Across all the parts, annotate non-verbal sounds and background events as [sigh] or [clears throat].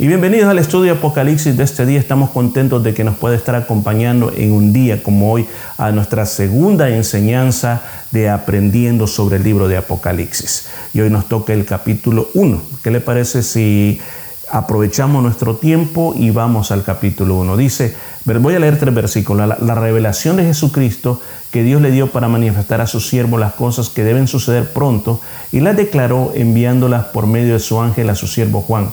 Y bienvenidos al estudio Apocalipsis de este día. Estamos contentos de que nos pueda estar acompañando en un día como hoy a nuestra segunda enseñanza de aprendiendo sobre el libro de Apocalipsis. Y hoy nos toca el capítulo 1. ¿Qué le parece si aprovechamos nuestro tiempo y vamos al capítulo 1? Dice, voy a leer tres versículos. La, la revelación de Jesucristo que Dios le dio para manifestar a su siervo las cosas que deben suceder pronto y las declaró enviándolas por medio de su ángel a su siervo Juan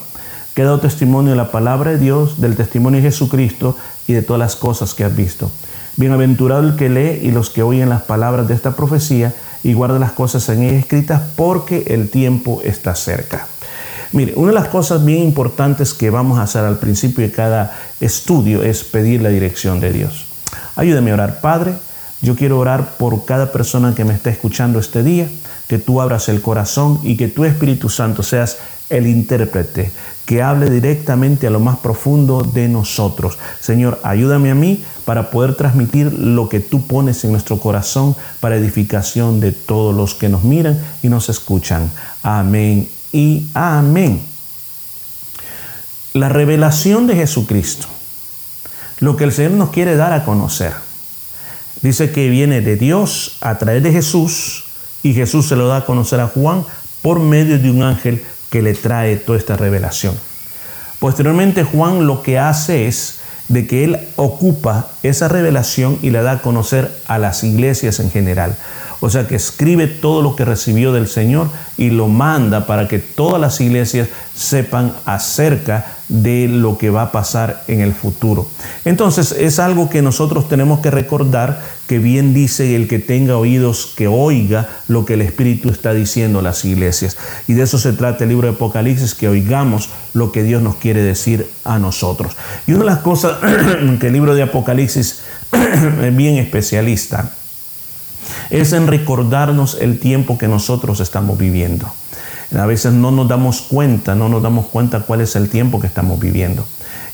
que dado testimonio de la palabra de Dios, del testimonio de Jesucristo y de todas las cosas que has visto. Bienaventurado el que lee y los que oyen las palabras de esta profecía y guarda las cosas en ella escritas porque el tiempo está cerca. Mire, una de las cosas bien importantes que vamos a hacer al principio de cada estudio es pedir la dirección de Dios. Ayúdame a orar, Padre. Yo quiero orar por cada persona que me está escuchando este día, que tú abras el corazón y que tu Espíritu Santo seas el intérprete, que hable directamente a lo más profundo de nosotros. Señor, ayúdame a mí para poder transmitir lo que tú pones en nuestro corazón para edificación de todos los que nos miran y nos escuchan. Amén y amén. La revelación de Jesucristo, lo que el Señor nos quiere dar a conocer, dice que viene de Dios a través de Jesús y Jesús se lo da a conocer a Juan por medio de un ángel que le trae toda esta revelación. Posteriormente Juan lo que hace es de que él ocupa esa revelación y la da a conocer a las iglesias en general. O sea que escribe todo lo que recibió del Señor y lo manda para que todas las iglesias sepan acerca de lo que va a pasar en el futuro. Entonces es algo que nosotros tenemos que recordar que bien dice el que tenga oídos que oiga lo que el Espíritu está diciendo a las iglesias. Y de eso se trata el libro de Apocalipsis, que oigamos lo que Dios nos quiere decir a nosotros. Y una de las cosas [clears throat] que el libro de Apocalipsis [clears throat] es bien especialista es en recordarnos el tiempo que nosotros estamos viviendo. A veces no nos damos cuenta, no nos damos cuenta cuál es el tiempo que estamos viviendo.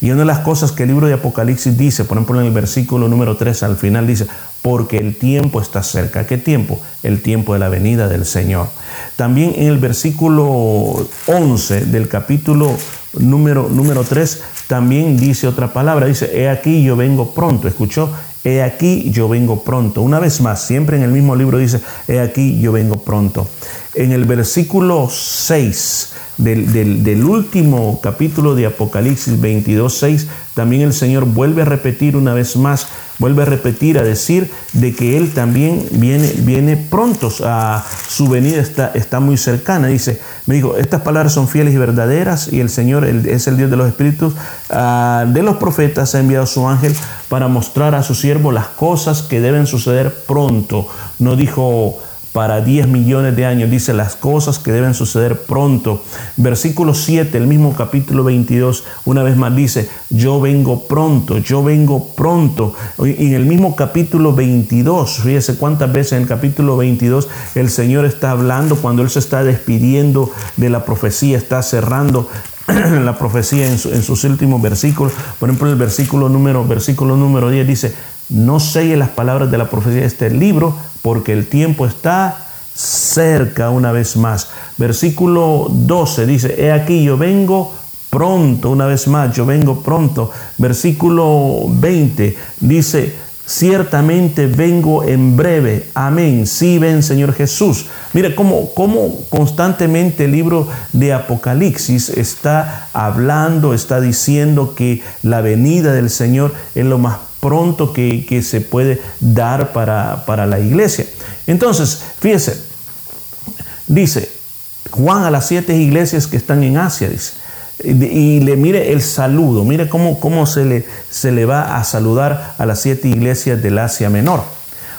Y una de las cosas que el libro de Apocalipsis dice, por ejemplo en el versículo número 3 al final dice, porque el tiempo está cerca. ¿Qué tiempo? El tiempo de la venida del Señor. También en el versículo 11 del capítulo número, número 3 también dice otra palabra, dice, he aquí yo vengo pronto. ¿Escuchó? He aquí yo vengo pronto. Una vez más, siempre en el mismo libro dice, he aquí yo vengo pronto. En el versículo 6 del, último capítulo de Apocalipsis 22, 6, también el Señor vuelve a repetir una vez más, vuelve a repetir, a decir de que Él también viene, viene pronto, a su venida está, está muy cercana. Dice, me dijo, estas palabras son fieles y verdaderas y el Señor es el Dios de los espíritus, ah, de los profetas ha enviado su ángel para mostrar a su siervo las cosas que deben suceder pronto. No dijo para 10 millones de años. Dice las cosas que deben suceder pronto. Versículo 7, el mismo capítulo 22, una vez más dice, yo vengo pronto, yo vengo pronto. Y en el mismo capítulo 22, fíjese cuántas veces en el capítulo 22 el Señor está hablando cuando Él se está despidiendo de la profecía, está cerrando [clears throat] la profecía en, sus últimos versículos. Por ejemplo, el versículo número, versículo número 10 dice, no selle las palabras de la profecía de este libro, porque el tiempo está cerca una vez más. Versículo 12 dice, he aquí yo vengo pronto, una vez más, yo vengo pronto. Versículo 20 dice, ciertamente vengo en breve. Amén. Sí, ven, Señor Jesús. Mire cómo, cómo, constantemente el libro de Apocalipsis está hablando, está diciendo que la venida del Señor es lo más pronto que, se puede dar para, para la iglesia. Entonces, fíjese, dice Juan a las siete iglesias que están en Asia, dice, y le mire el saludo, mire cómo, cómo se, le, se le va a saludar a las siete iglesias del Asia Menor.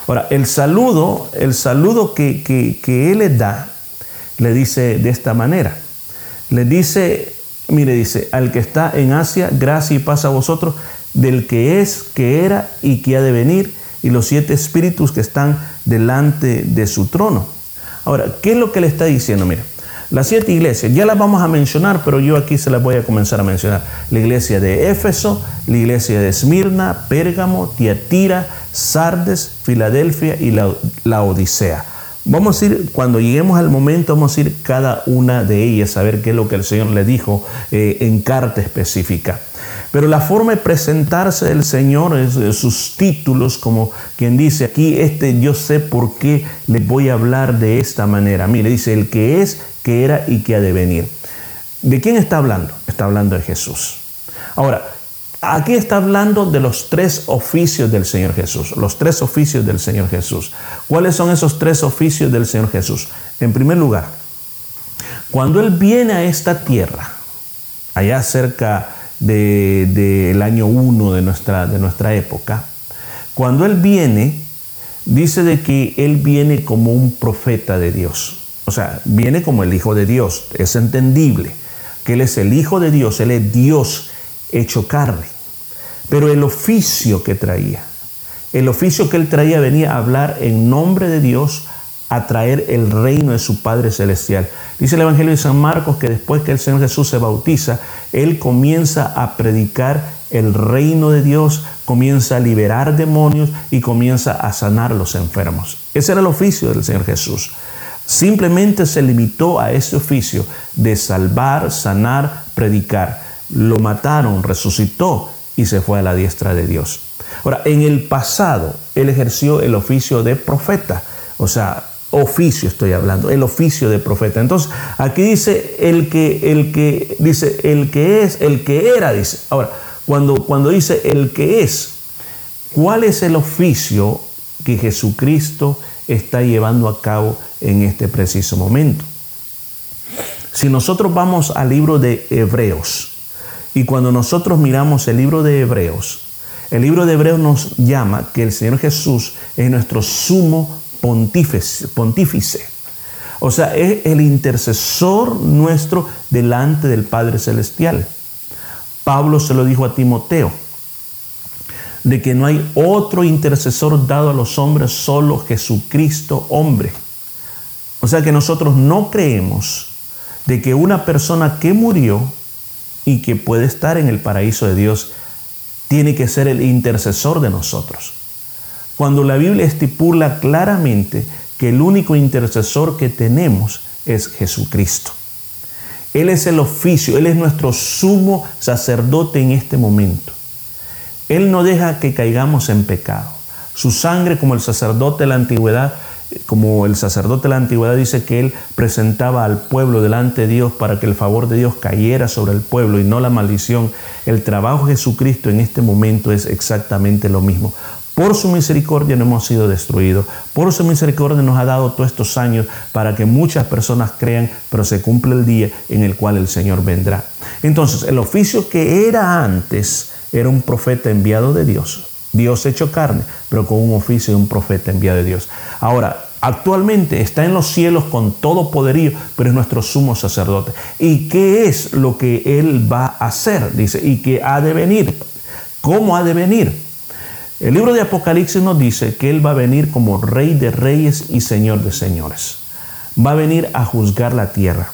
Ahora, el saludo, el saludo que, que, que él le da, le dice de esta manera. Le dice, mire, dice, al que está en Asia, gracia y paz a vosotros, del que es, que era y que ha de venir, y los siete espíritus que están delante de su trono. Ahora, ¿qué es lo que le está diciendo? Mira, las siete iglesias, ya las vamos a mencionar, pero yo aquí se las voy a comenzar a mencionar. La iglesia de Éfeso, la iglesia de Esmirna, Pérgamo, Tiatira, Sardes, Filadelfia y la, Odisea. Vamos a ir, cuando lleguemos al momento, vamos a ir cada una de ellas a ver qué es lo que el Señor le dijo eh, en carta específica. Pero la forma de presentarse del Señor es sus títulos, como quien dice aquí, este yo sé por qué le voy a hablar de esta manera. Mire, dice el que es, que era y que ha de venir. ¿De quién está hablando? Está hablando de Jesús. Ahora, Aquí está hablando de los tres oficios del Señor Jesús, los tres oficios del Señor Jesús. ¿Cuáles son esos tres oficios del Señor Jesús? En primer lugar, cuando Él viene a esta tierra, allá cerca del año 1 de nuestra, de nuestra época, cuando Él viene, dice de que Él viene como un profeta de Dios. O sea, viene como el Hijo de Dios. Es entendible que Él es el Hijo de Dios, Él es Dios hecho carne. Pero el oficio que traía, el oficio que él traía venía a hablar en nombre de Dios, a traer el reino de su Padre Celestial. Dice el Evangelio de San Marcos que después que el Señor Jesús se bautiza, él comienza a predicar el reino de Dios, comienza a liberar demonios y comienza a sanar a los enfermos. Ese era el oficio del Señor Jesús. Simplemente se limitó a ese oficio de salvar, sanar, predicar. Lo mataron, resucitó y se fue a la diestra de Dios. Ahora, en el pasado, él ejerció el oficio de profeta, o sea, oficio estoy hablando, el oficio de profeta. Entonces, aquí dice el que, el que, dice el que es, el que era, dice. Ahora, cuando, cuando dice el que es, ¿cuál es el oficio que Jesucristo está llevando a cabo en este preciso momento? Si nosotros vamos al libro de Hebreos, y cuando nosotros miramos el libro de Hebreos, el libro de Hebreos nos llama que el Señor Jesús es nuestro sumo pontífice. O sea, es el intercesor nuestro delante del Padre Celestial. Pablo se lo dijo a Timoteo, de que no hay otro intercesor dado a los hombres, solo Jesucristo hombre. O sea que nosotros no creemos de que una persona que murió y que puede estar en el paraíso de Dios, tiene que ser el intercesor de nosotros. Cuando la Biblia estipula claramente que el único intercesor que tenemos es Jesucristo. Él es el oficio, Él es nuestro sumo sacerdote en este momento. Él no deja que caigamos en pecado. Su sangre, como el sacerdote de la antigüedad, como el sacerdote de la antigüedad dice que él presentaba al pueblo delante de Dios para que el favor de Dios cayera sobre el pueblo y no la maldición, el trabajo de Jesucristo en este momento es exactamente lo mismo. Por su misericordia no hemos sido destruidos. Por su misericordia nos ha dado todos estos años para que muchas personas crean, pero se cumple el día en el cual el Señor vendrá. Entonces, el oficio que era antes era un profeta enviado de Dios. Dios hecho carne, pero con un oficio de un profeta enviado de Dios. Ahora, actualmente está en los cielos con todo poderío, pero es nuestro sumo sacerdote. ¿Y qué es lo que Él va a hacer? Dice, y que ha de venir. ¿Cómo ha de venir? El libro de Apocalipsis nos dice que Él va a venir como Rey de reyes y Señor de señores. Va a venir a juzgar la tierra.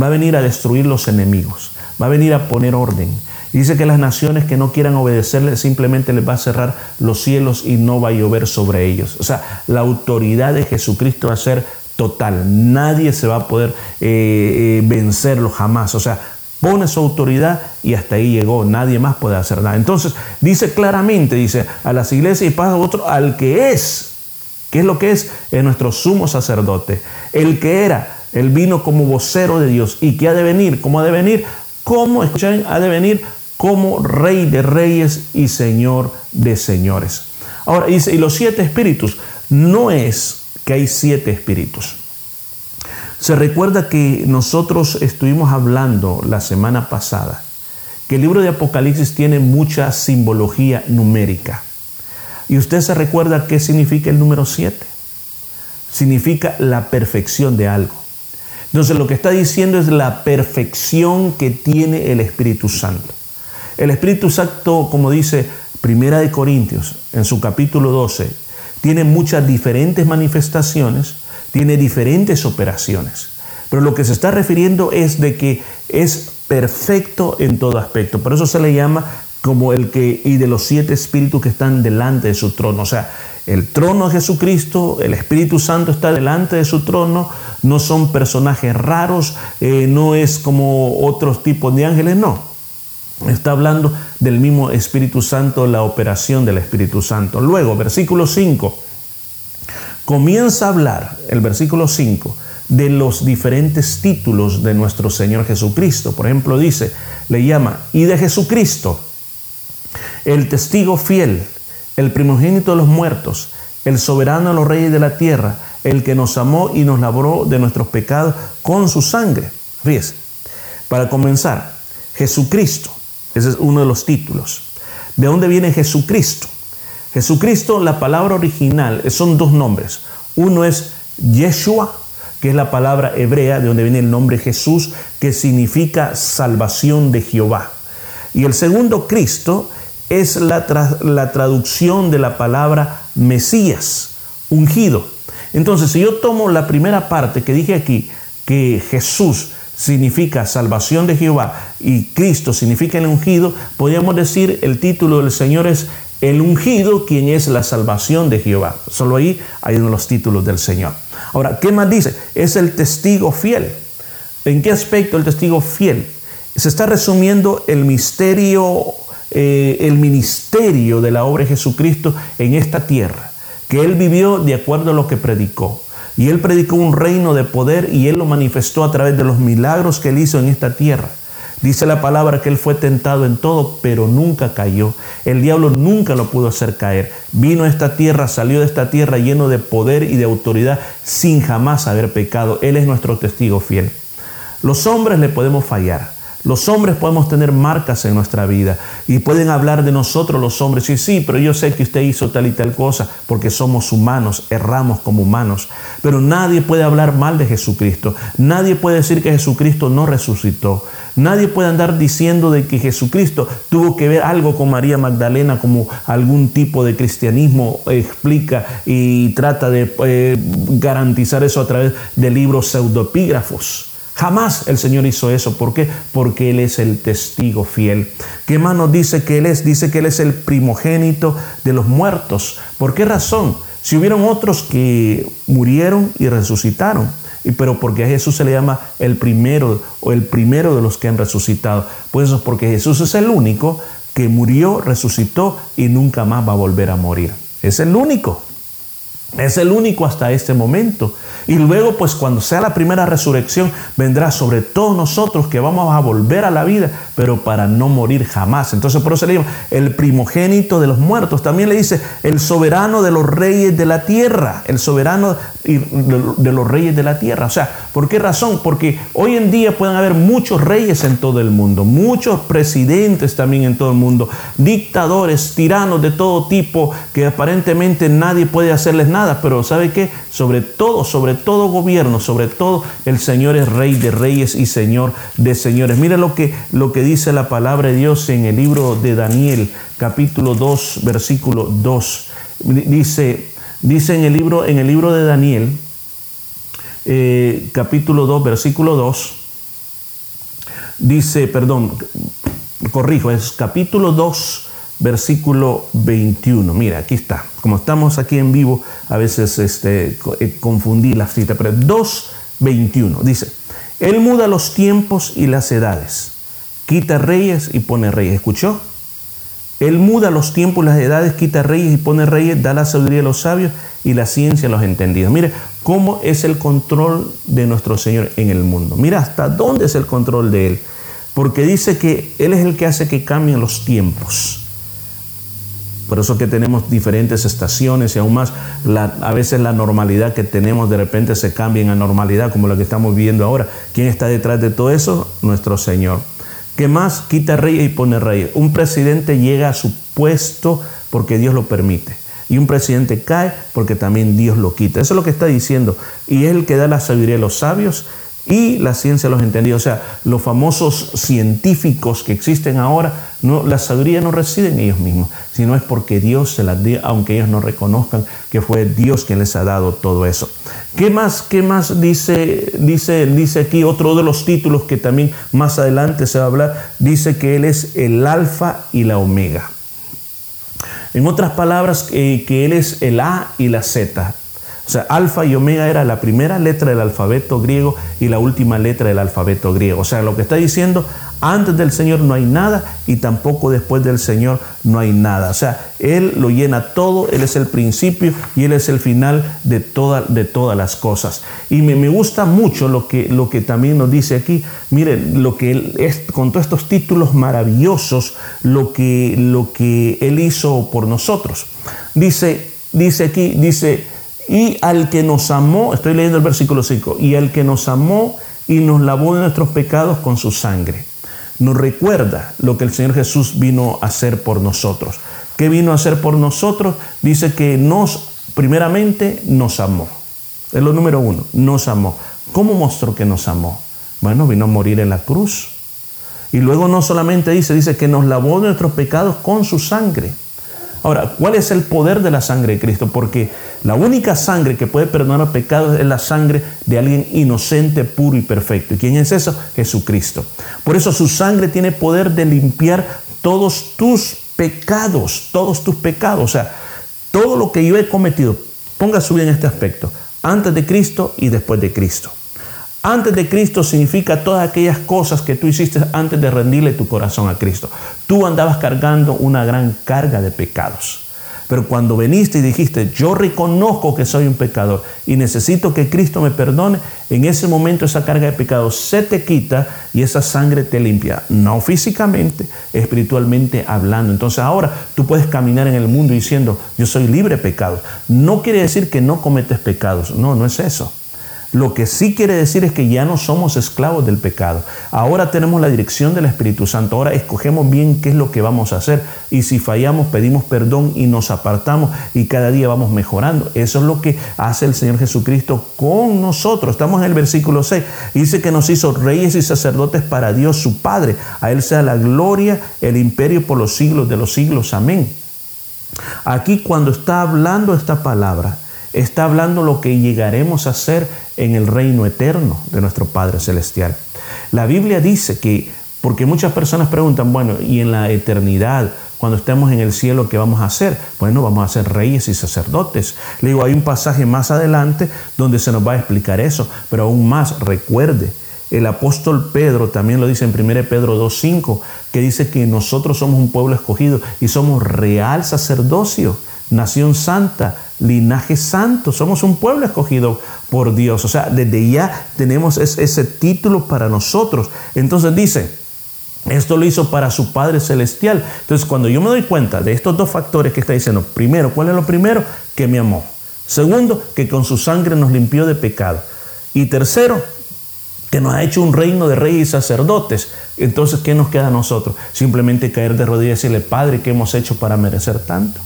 Va a venir a destruir los enemigos. Va a venir a poner orden Dice que las naciones que no quieran obedecerle simplemente les va a cerrar los cielos y no va a llover sobre ellos. O sea, la autoridad de Jesucristo va a ser total. Nadie se va a poder eh, eh, vencerlo jamás. O sea, pone su autoridad y hasta ahí llegó. Nadie más puede hacer nada. Entonces, dice claramente, dice, a las iglesias y pasa otro, al que es. ¿Qué es lo que es? Es nuestro sumo sacerdote. El que era, él vino como vocero de Dios. ¿Y qué ha de venir? ¿Cómo ha de venir? ¿Cómo, escuchan? Ha de venir como Rey de Reyes y Señor de Señores. Ahora dice, y los siete espíritus, no es que hay siete espíritus. Se recuerda que nosotros estuvimos hablando la semana pasada que el libro de Apocalipsis tiene mucha simbología numérica. Y usted se recuerda qué significa el número siete. Significa la perfección de algo. Entonces lo que está diciendo es la perfección que tiene el Espíritu Santo. El Espíritu Santo, como dice Primera de Corintios en su capítulo 12, tiene muchas diferentes manifestaciones, tiene diferentes operaciones. Pero lo que se está refiriendo es de que es perfecto en todo aspecto. Por eso se le llama como el que, y de los siete espíritus que están delante de su trono. O sea, el trono de Jesucristo, el Espíritu Santo está delante de su trono, no son personajes raros, eh, no es como otros tipos de ángeles, no. Está hablando del mismo Espíritu Santo, la operación del Espíritu Santo. Luego, versículo 5, comienza a hablar, el versículo 5, de los diferentes títulos de nuestro Señor Jesucristo. Por ejemplo, dice, le llama, y de Jesucristo, el testigo fiel, el primogénito de los muertos, el soberano de los reyes de la tierra, el que nos amó y nos labró de nuestros pecados con su sangre. Fíjese, para comenzar, Jesucristo, ese es uno de los títulos. ¿De dónde viene Jesucristo? Jesucristo, la palabra original, son dos nombres. Uno es Yeshua, que es la palabra hebrea de donde viene el nombre Jesús, que significa salvación de Jehová. Y el segundo Cristo es la, la traducción de la palabra Mesías, ungido. Entonces, si yo tomo la primera parte que dije aquí, que Jesús significa salvación de Jehová y Cristo significa el ungido, podríamos decir el título del Señor es el ungido, quien es la salvación de Jehová. Solo ahí hay uno de los títulos del Señor. Ahora, ¿qué más dice? Es el testigo fiel. ¿En qué aspecto el testigo fiel? Se está resumiendo el misterio eh, el ministerio de la obra de Jesucristo en esta tierra, que Él vivió de acuerdo a lo que predicó. Y Él predicó un reino de poder y Él lo manifestó a través de los milagros que Él hizo en esta tierra. Dice la palabra que Él fue tentado en todo, pero nunca cayó. El diablo nunca lo pudo hacer caer. Vino a esta tierra, salió de esta tierra lleno de poder y de autoridad sin jamás haber pecado. Él es nuestro testigo fiel. Los hombres le podemos fallar. Los hombres podemos tener marcas en nuestra vida y pueden hablar de nosotros los hombres y sí, pero yo sé que usted hizo tal y tal cosa porque somos humanos, erramos como humanos. Pero nadie puede hablar mal de Jesucristo. Nadie puede decir que Jesucristo no resucitó. Nadie puede andar diciendo de que Jesucristo tuvo que ver algo con María Magdalena como algún tipo de cristianismo explica y trata de eh, garantizar eso a través de libros pseudopígrafos. Jamás el Señor hizo eso. ¿Por qué? Porque Él es el testigo fiel. ¿Qué más nos dice que Él es? Dice que Él es el primogénito de los muertos. ¿Por qué razón? Si hubieron otros que murieron y resucitaron, pero porque a Jesús se le llama el primero o el primero de los que han resucitado. Pues eso es porque Jesús es el único que murió, resucitó y nunca más va a volver a morir. Es el único. Es el único hasta este momento. Y luego, pues cuando sea la primera resurrección, vendrá sobre todos nosotros que vamos a volver a la vida, pero para no morir jamás. Entonces, por eso le llama el primogénito de los muertos. También le dice el soberano de los reyes de la tierra. El soberano de los reyes de la tierra. O sea, ¿por qué razón? Porque hoy en día pueden haber muchos reyes en todo el mundo, muchos presidentes también en todo el mundo, dictadores, tiranos de todo tipo, que aparentemente nadie puede hacerles nada. Pero ¿sabe qué? Sobre todo, sobre todo gobierno, sobre todo el Señor es Rey de Reyes y Señor de Señores. Mire lo que, lo que dice la palabra de Dios en el libro de Daniel, capítulo 2, versículo 2. Dice, dice en, el libro, en el libro de Daniel, eh, capítulo 2, versículo 2, dice, perdón, corrijo, es capítulo 2, versículo 21. Mira, aquí está. Como estamos aquí en vivo, a veces este, eh, confundí la cita, pero 2.21 dice, Él muda los tiempos y las edades, quita reyes y pone reyes. ¿Escuchó? Él muda los tiempos y las edades, quita reyes y pone reyes, da la sabiduría a los sabios y la ciencia a los entendidos. Mire cómo es el control de nuestro Señor en el mundo. Mira hasta dónde es el control de Él. Porque dice que Él es el que hace que cambien los tiempos. Por eso que tenemos diferentes estaciones y aún más a veces la normalidad que tenemos de repente se cambia en anormalidad como lo que estamos viviendo ahora. ¿Quién está detrás de todo eso? Nuestro Señor. ¿Qué más? Quita rey y pone rey. Un presidente llega a su puesto porque Dios lo permite. Y un presidente cae porque también Dios lo quita. Eso es lo que está diciendo. Y es el que da la sabiduría a los sabios y la ciencia los entendió. O sea, los famosos científicos que existen ahora, no, la sabiduría no reside en ellos mismos, sino es porque Dios se las dio, aunque ellos no reconozcan que fue Dios quien les ha dado todo eso. ¿Qué más, qué más dice, dice, dice aquí otro de los títulos que también más adelante se va a hablar? Dice que Él es el alfa y la omega. En otras palabras, eh, que Él es el A y la Z. O sea, alfa y omega era la primera letra del alfabeto griego y la última letra del alfabeto griego. O sea, lo que está diciendo, antes del Señor no hay nada y tampoco después del Señor no hay nada. O sea, Él lo llena todo, Él es el principio y Él es el final de, de todas las cosas. Y me, me, gusta mucho lo que, lo que también nos dice aquí. Miren, lo que es, con todos estos títulos maravillosos, lo que, lo que Él hizo por nosotros. Dice, dice aquí, dice, y al que nos amó, estoy leyendo el versículo 5, y al que nos amó y nos lavó de nuestros pecados con su sangre. Nos recuerda lo que el Señor Jesús vino a hacer por nosotros. ¿Qué vino a hacer por nosotros? Dice que nos, primeramente, nos amó. Es lo número uno, nos amó. ¿Cómo mostró que nos amó? Bueno, vino a morir en la cruz. Y luego no solamente dice, dice que nos lavó de nuestros pecados con su sangre. Ahora, ¿cuál es el poder de la sangre de Cristo? Porque la única sangre que puede perdonar pecados es la sangre de alguien inocente, puro y perfecto. ¿Y quién es eso? Jesucristo. Por eso su sangre tiene poder de limpiar todos tus pecados, todos tus pecados. O sea, todo lo que yo he cometido, ponga su vida en este aspecto, antes de Cristo y después de Cristo. Antes de Cristo significa todas aquellas cosas que tú hiciste antes de rendirle tu corazón a Cristo. Tú andabas cargando una gran carga de pecados. Pero cuando viniste y dijiste, yo reconozco que soy un pecador y necesito que Cristo me perdone, en ese momento esa carga de pecados se te quita y esa sangre te limpia, no físicamente, espiritualmente hablando. Entonces ahora tú puedes caminar en el mundo diciendo, yo soy libre de pecados. No quiere decir que no cometes pecados, no, no es eso. Lo que sí quiere decir es que ya no somos esclavos del pecado. Ahora tenemos la dirección del Espíritu Santo. Ahora escogemos bien qué es lo que vamos a hacer. Y si fallamos, pedimos perdón y nos apartamos y cada día vamos mejorando. Eso es lo que hace el Señor Jesucristo con nosotros. Estamos en el versículo 6. Dice que nos hizo reyes y sacerdotes para Dios su Padre. A Él sea la gloria, el imperio por los siglos de los siglos. Amén. Aquí cuando está hablando esta palabra, está hablando lo que llegaremos a ser en el reino eterno de nuestro Padre Celestial. La Biblia dice que, porque muchas personas preguntan, bueno, ¿y en la eternidad? Cuando estemos en el cielo, ¿qué vamos a hacer? Bueno, vamos a ser reyes y sacerdotes. Le digo, hay un pasaje más adelante donde se nos va a explicar eso, pero aún más, recuerde, el apóstol Pedro también lo dice en 1 Pedro 2.5, que dice que nosotros somos un pueblo escogido y somos real sacerdocio, nación santa, linaje santo, somos un pueblo escogido por Dios. O sea, desde ya tenemos ese título para nosotros. Entonces dice, esto lo hizo para su Padre Celestial. Entonces, cuando yo me doy cuenta de estos dos factores que está diciendo, primero, ¿cuál es lo primero? Que me amó. Segundo, que con su sangre nos limpió de pecado. Y tercero, que nos ha hecho un reino de reyes y sacerdotes. Entonces, ¿qué nos queda a nosotros? Simplemente caer de rodillas y decirle, Padre, ¿qué hemos hecho para merecer tanto?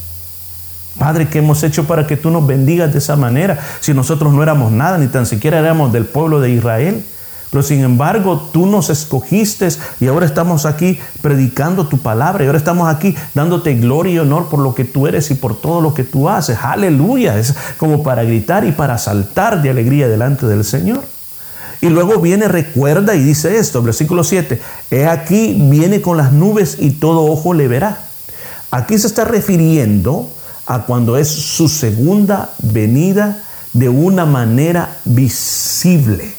Padre, ¿qué hemos hecho para que tú nos bendigas de esa manera? Si nosotros no éramos nada, ni tan siquiera éramos del pueblo de Israel. Pero sin embargo, tú nos escogiste y ahora estamos aquí predicando tu palabra y ahora estamos aquí dándote gloria y honor por lo que tú eres y por todo lo que tú haces. Aleluya. Es como para gritar y para saltar de alegría delante del Señor. Y luego viene, recuerda y dice esto, versículo 7, he aquí viene con las nubes y todo ojo le verá. Aquí se está refiriendo a cuando es su segunda venida de una manera visible.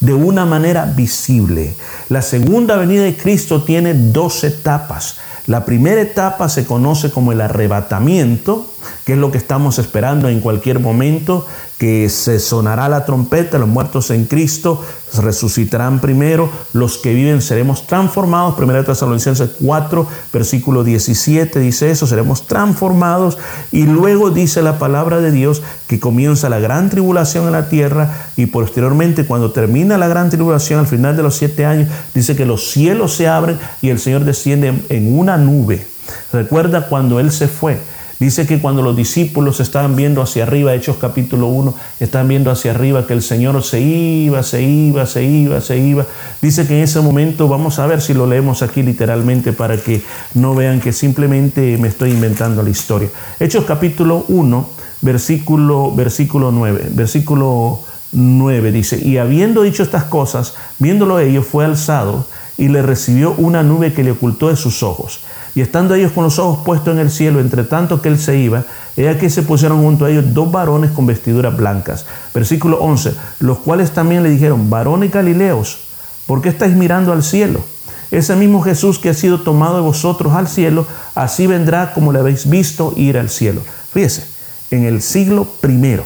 De una manera visible. La segunda venida de Cristo tiene dos etapas. La primera etapa se conoce como el arrebatamiento, que es lo que estamos esperando en cualquier momento, que se sonará la trompeta, los muertos en Cristo resucitarán primero, los que viven seremos transformados. Primera Tesalonicenses 4, versículo 17 dice eso, seremos transformados. Y luego dice la palabra de Dios que comienza la gran tribulación en la tierra y posteriormente cuando termina la gran tribulación al final de los siete años, dice que los cielos se abren y el Señor desciende en una nube. Recuerda cuando Él se fue Dice que cuando los discípulos estaban viendo hacia arriba, Hechos capítulo 1, estaban viendo hacia arriba que el Señor se iba, se iba, se iba, se iba. Dice que en ese momento, vamos a ver si lo leemos aquí literalmente para que no vean que simplemente me estoy inventando la historia. Hechos capítulo 1, versículo, versículo 9, versículo 9 dice, y habiendo dicho estas cosas, viéndolo ellos, fue alzado y le recibió una nube que le ocultó de sus ojos. Y estando ellos con los ojos puestos en el cielo, entre tanto que él se iba, he aquí se pusieron junto a ellos dos varones con vestiduras blancas. Versículo 11, los cuales también le dijeron, varones galileos, ¿por qué estáis mirando al cielo? Ese mismo Jesús que ha sido tomado de vosotros al cielo, así vendrá como le habéis visto ir al cielo. Fíjese, en el siglo primero,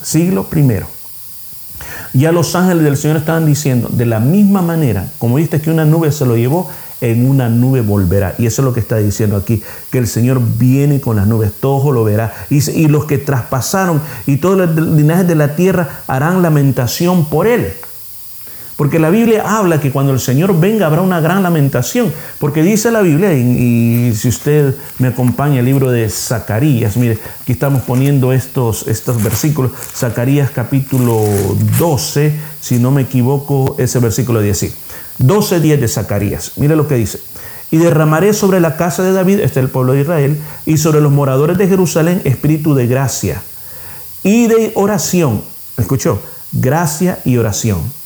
siglo primero, ya los ángeles del Señor estaban diciendo, de la misma manera, como viste que una nube se lo llevó, en una nube volverá. Y eso es lo que está diciendo aquí, que el Señor viene con las nubes, todo lo verá. Y, los que traspasaron y todos los linajes de la tierra harán lamentación por él. Porque la Biblia habla que cuando el Señor venga habrá una gran lamentación. Porque dice la Biblia, y, si usted me acompaña el libro de Zacarías, mire, aquí estamos poniendo estos, estos versículos. Zacarías capítulo 12, si no me equivoco, ese versículo 10. 12, 10 de Zacarías. Mire lo que dice. Y derramaré sobre la casa de David, este es el pueblo de Israel, y sobre los moradores de Jerusalén espíritu de gracia y de oración. ¿Escuchó? Gracia y oración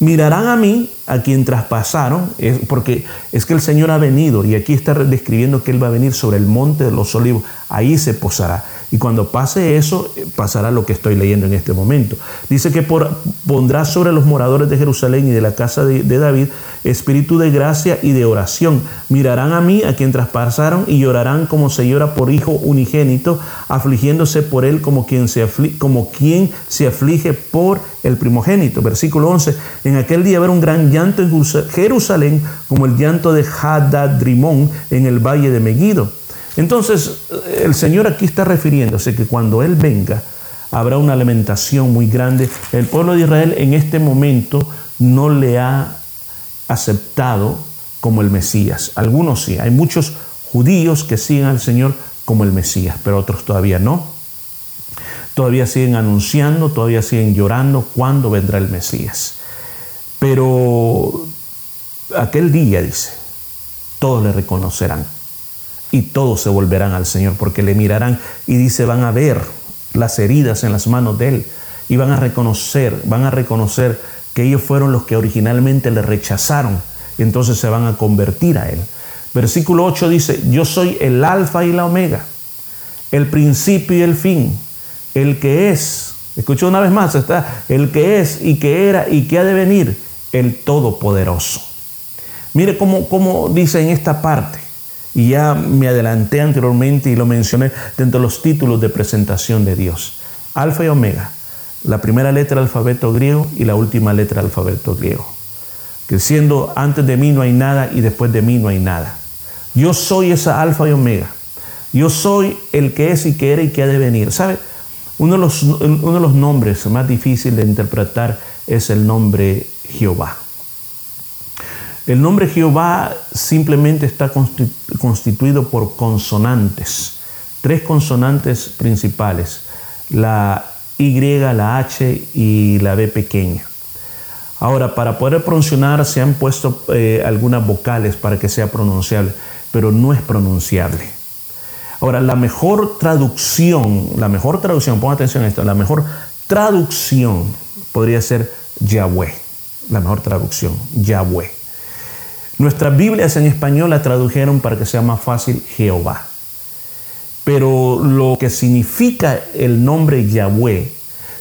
mirarán a mí, a quien traspasaron, porque es que el Señor ha venido y aquí está describiendo que Él va a venir sobre el monte de los olivos, ahí se posará. Y cuando pase eso, eh, pasará lo que estoy leyendo en este momento. Dice que pondrá sobre los moradores de Jerusalén y de la casa de, David espíritu de gracia y de oración. Mirarán a mí, a quien traspasaron, y llorarán como se llora por hijo unigénito, afligiéndose por él como quien se, como quien se aflige por el primogénito. Versículo 11. En aquel día habrá un gran llanto en Jerusalén, como el llanto de Hadadrimón en el valle de Megiddo entonces, el Señor aquí está refiriéndose que cuando Él venga, habrá una lamentación muy grande. El pueblo de Israel en este momento no le ha aceptado como el Mesías. Algunos sí, hay muchos judíos que siguen al Señor como el Mesías, pero otros todavía no. Todavía siguen anunciando, todavía siguen llorando cuándo vendrá el Mesías. Pero aquel día, dice, todos le reconocerán y todos se volverán al Señor porque le mirarán y dice, van a ver las heridas en las manos de Él y van a reconocer, van a reconocer que ellos fueron los que originalmente le rechazaron y entonces se van a convertir a Él. Versículo 8 dice, yo soy el alfa y la omega, el principio y el fin, el que es, escucho una vez más, está el que es y que era y que ha de venir, el todopoderoso. Mire cómo, cómo dice en esta parte, y ya me adelanté anteriormente y lo mencioné dentro de los títulos de presentación de Dios. Alfa y Omega, la primera letra del alfabeto griego y la última letra del alfabeto griego. Que siendo antes de mí no hay nada y después de mí no hay nada. Yo soy esa alfa y omega. Yo soy el que es y que era y que ha de venir. ¿Sabe? Uno de los, uno de los nombres más difíciles de interpretar es el nombre Jehová. El nombre Jehová simplemente está constituido por consonantes, tres consonantes principales, la Y, la H y la B pequeña. Ahora, para poder pronunciar se han puesto eh, algunas vocales para que sea pronunciable, pero no es pronunciable. Ahora, la mejor traducción, la mejor traducción, ponga atención a esto, la mejor traducción podría ser Yahweh, la mejor traducción, Yahweh. Nuestras Biblias en español la tradujeron para que sea más fácil Jehová. Pero lo que significa el nombre Yahweh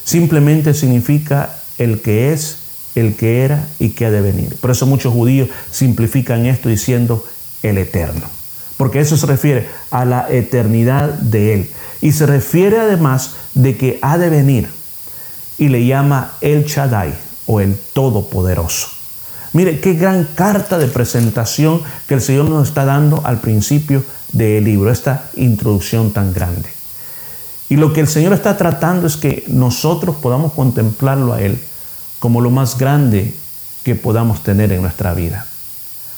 simplemente significa el que es, el que era y que ha de venir. Por eso muchos judíos simplifican esto diciendo el eterno. Porque eso se refiere a la eternidad de Él. Y se refiere además de que ha de venir. Y le llama el Shaddai o el Todopoderoso. Mire, qué gran carta de presentación que el Señor nos está dando al principio del libro, esta introducción tan grande. Y lo que el Señor está tratando es que nosotros podamos contemplarlo a Él como lo más grande que podamos tener en nuestra vida.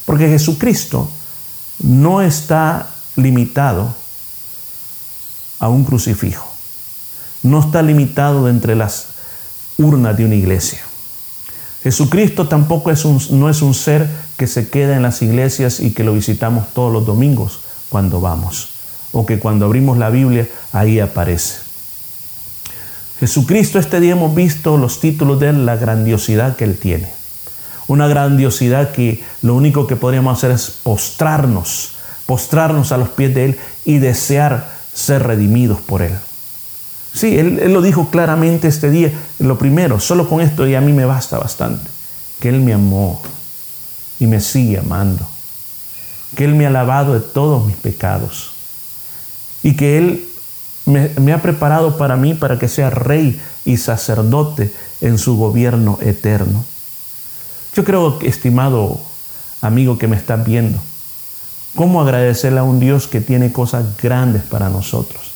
Porque Jesucristo no está limitado a un crucifijo, no está limitado entre las urnas de una iglesia. Jesucristo tampoco es un, no es un ser que se queda en las iglesias y que lo visitamos todos los domingos cuando vamos, o que cuando abrimos la Biblia ahí aparece. Jesucristo este día hemos visto los títulos de él, la grandiosidad que él tiene. una grandiosidad que lo único que podríamos hacer es postrarnos, postrarnos a los pies de Él y desear ser redimidos por Él. Sí, él, él, lo dijo claramente este día. Lo primero, solo con esto y a mí me basta bastante. Que Él me amó y me sigue amando. Que Él me ha lavado de todos mis pecados. Y que Él me, me ha preparado para mí para que sea rey y sacerdote en su gobierno eterno. Yo creo, estimado amigo que me estás viendo, ¿cómo agradecerle a un Dios que tiene cosas grandes para nosotros?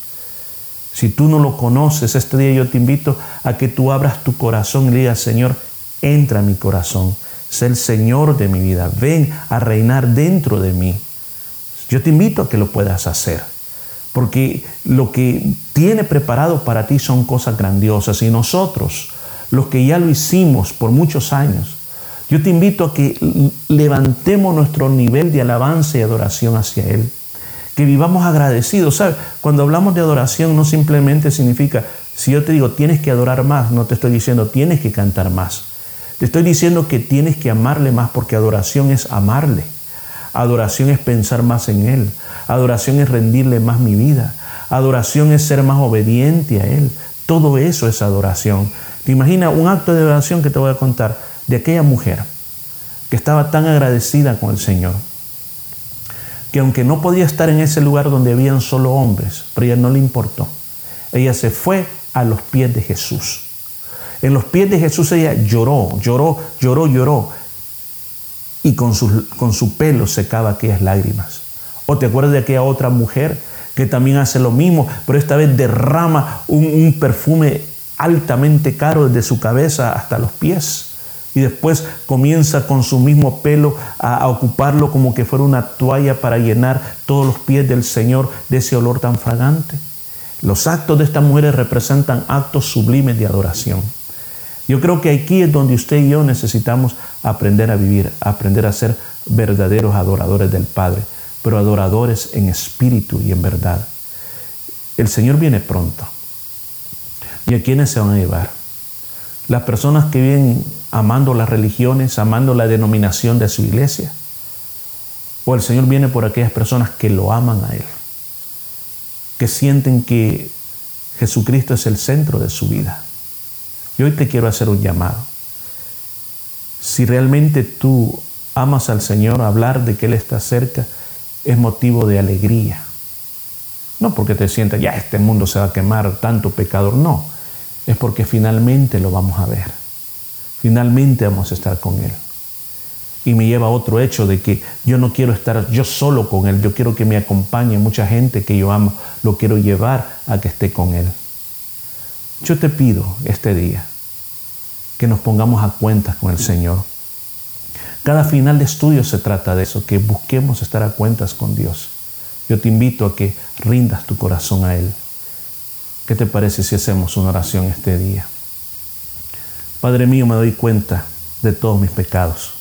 Si tú no lo conoces, este día yo te invito a que tú abras tu corazón y digas, Señor, entra a mi corazón, sé el Señor de mi vida, ven a reinar dentro de mí. Yo te invito a que lo puedas hacer, porque lo que tiene preparado para ti son cosas grandiosas. Y nosotros, los que ya lo hicimos por muchos años, yo te invito a que levantemos nuestro nivel de alabanza y adoración hacia Él que vivamos agradecidos. ¿Sabes? Cuando hablamos de adoración no simplemente significa, si yo te digo tienes que adorar más, no te estoy diciendo tienes que cantar más. Te estoy diciendo que tienes que amarle más porque adoración es amarle. Adoración es pensar más en Él. Adoración es rendirle más mi vida. Adoración es ser más obediente a Él. Todo eso es adoración. ¿Te imaginas un acto de adoración que te voy a contar de aquella mujer que estaba tan agradecida con el Señor? Que aunque no podía estar en ese lugar donde habían solo hombres, pero ella no le importó. Ella se fue a los pies de Jesús. En los pies de Jesús ella lloró, lloró, lloró, lloró. Y con su, con su pelo secaba aquellas lágrimas. ¿O te acuerdas de aquella otra mujer que también hace lo mismo, pero esta vez derrama un, un perfume altamente caro desde su cabeza hasta los pies? Y después comienza con su mismo pelo a, ocuparlo como que fuera una toalla para llenar todos los pies del Señor de ese olor tan fragante. Los actos de estas mujeres representan actos sublimes de adoración. Yo creo que aquí es donde usted y yo necesitamos aprender a vivir, aprender a ser verdaderos adoradores del Padre, pero adoradores en espíritu y en verdad. El Señor viene pronto. ¿Y a quiénes se van a llevar? Las personas que viven amando las religiones, amando la denominación de su iglesia. O el Señor viene por aquellas personas que lo aman a Él, que sienten que Jesucristo es el centro de su vida. Y hoy te quiero hacer un llamado. Si realmente tú amas al Señor, hablar de que Él está cerca es motivo de alegría. No porque te sientas, ya este mundo se va a quemar, tanto pecador, no. Es porque finalmente lo vamos a ver finalmente vamos a estar con Él. Y me lleva a otro hecho de que yo no quiero estar yo solo con Él, yo quiero que me acompañe mucha gente que yo amo, lo quiero llevar a que esté con Él. Yo te pido este día que nos pongamos a cuentas con el Señor. Cada final de estudio se trata de eso, que busquemos estar a cuentas con Dios. Yo te invito a que rindas tu corazón a Él. ¿Qué te parece si hacemos una oración este día? Padre mío, me doy cuenta de todos mis pecados.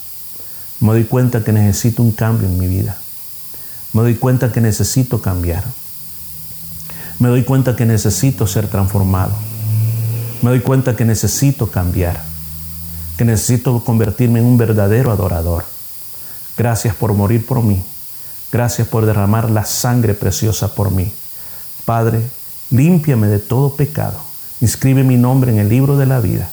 Me doy cuenta que necesito un cambio en mi vida. Me doy cuenta que necesito cambiar. Me doy cuenta que necesito ser transformado. Me doy cuenta que necesito cambiar. Que necesito convertirme en un verdadero adorador. Gracias por morir por mí. Gracias por derramar la sangre preciosa por mí. Padre, límpiame de todo pecado. Inscribe mi nombre en el libro de la vida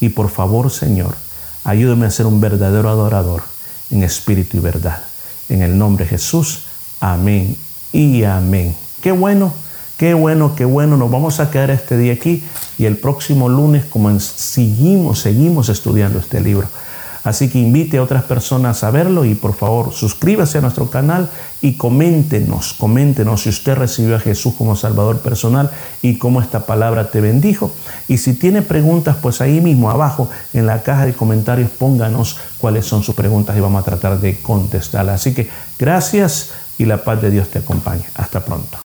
y por favor, Señor, ayúdame a ser un verdadero adorador en espíritu y verdad. En el nombre de Jesús, amén y amén. Qué bueno, qué bueno, qué bueno. Nos vamos a quedar este día aquí y el próximo lunes, como seguimos, seguimos estudiando este libro. Así que invite a otras personas a verlo y por favor suscríbase a nuestro canal y coméntenos, coméntenos si usted recibió a Jesús como Salvador personal y cómo esta palabra te bendijo. Y si tiene preguntas, pues ahí mismo abajo en la caja de comentarios pónganos cuáles son sus preguntas y vamos a tratar de contestarlas. Así que gracias y la paz de Dios te acompañe. Hasta pronto.